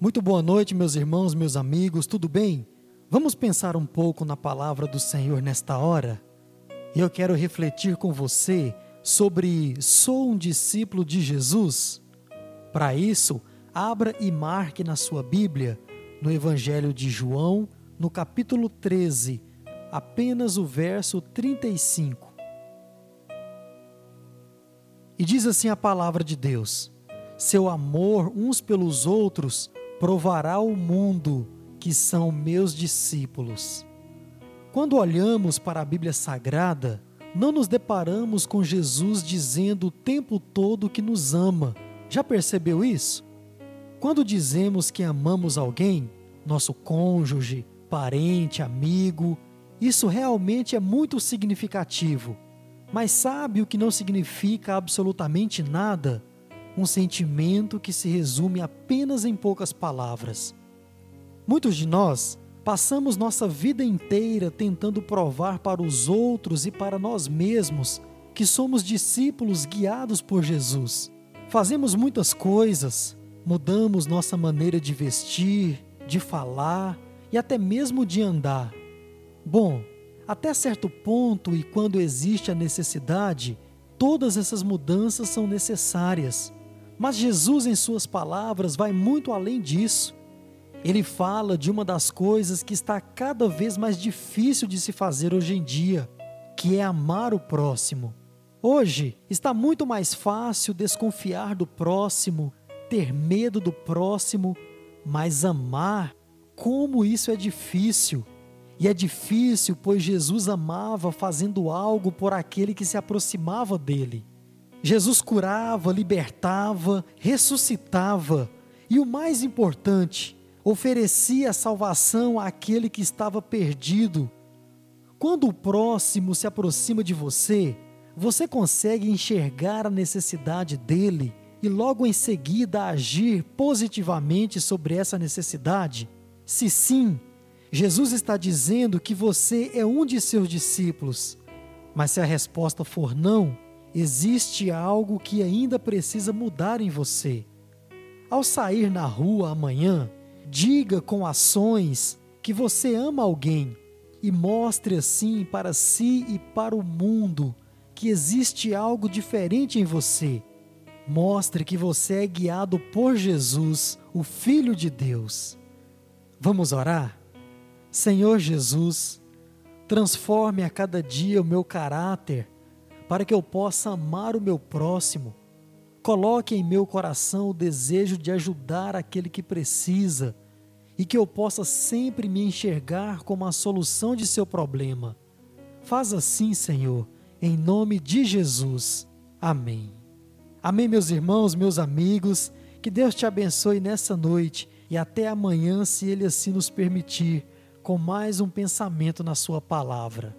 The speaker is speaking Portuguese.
Muito boa noite, meus irmãos, meus amigos, tudo bem? Vamos pensar um pouco na palavra do Senhor nesta hora? Eu quero refletir com você sobre sou um discípulo de Jesus? Para isso, abra e marque na sua Bíblia, no Evangelho de João, no capítulo 13, apenas o verso 35. E diz assim a palavra de Deus: Seu amor uns pelos outros provará ao mundo que são meus discípulos. Quando olhamos para a Bíblia Sagrada, não nos deparamos com Jesus dizendo o tempo todo que nos ama. Já percebeu isso? Quando dizemos que amamos alguém, nosso cônjuge, parente, amigo, isso realmente é muito significativo. Mas sabe o que não significa absolutamente nada? Um sentimento que se resume apenas em poucas palavras. Muitos de nós passamos nossa vida inteira tentando provar para os outros e para nós mesmos que somos discípulos guiados por Jesus. Fazemos muitas coisas, mudamos nossa maneira de vestir, de falar e até mesmo de andar. Bom, até certo ponto e quando existe a necessidade, todas essas mudanças são necessárias. Mas Jesus, em Suas palavras, vai muito além disso. Ele fala de uma das coisas que está cada vez mais difícil de se fazer hoje em dia, que é amar o próximo. Hoje está muito mais fácil desconfiar do próximo, ter medo do próximo, mas amar, como isso é difícil. E é difícil, pois Jesus amava fazendo algo por aquele que se aproximava dele. Jesus curava, libertava, ressuscitava e, o mais importante, oferecia salvação àquele que estava perdido. Quando o próximo se aproxima de você, você consegue enxergar a necessidade dele e logo em seguida agir positivamente sobre essa necessidade? Se sim, Jesus está dizendo que você é um de seus discípulos. Mas se a resposta for não, existe algo que ainda precisa mudar em você. Ao sair na rua amanhã, diga com ações que você ama alguém e mostre assim para si e para o mundo que existe algo diferente em você. Mostre que você é guiado por Jesus, o Filho de Deus. Vamos orar? Senhor Jesus, transforme a cada dia o meu caráter para que eu possa amar o meu próximo. Coloque em meu coração o desejo de ajudar aquele que precisa e que eu possa sempre me enxergar como a solução de seu problema. Faz assim, Senhor, em nome de Jesus. Amém. Amém, meus irmãos, meus amigos. Que Deus te abençoe nessa noite e até amanhã, se Ele assim nos permitir, com mais um pensamento na Sua palavra.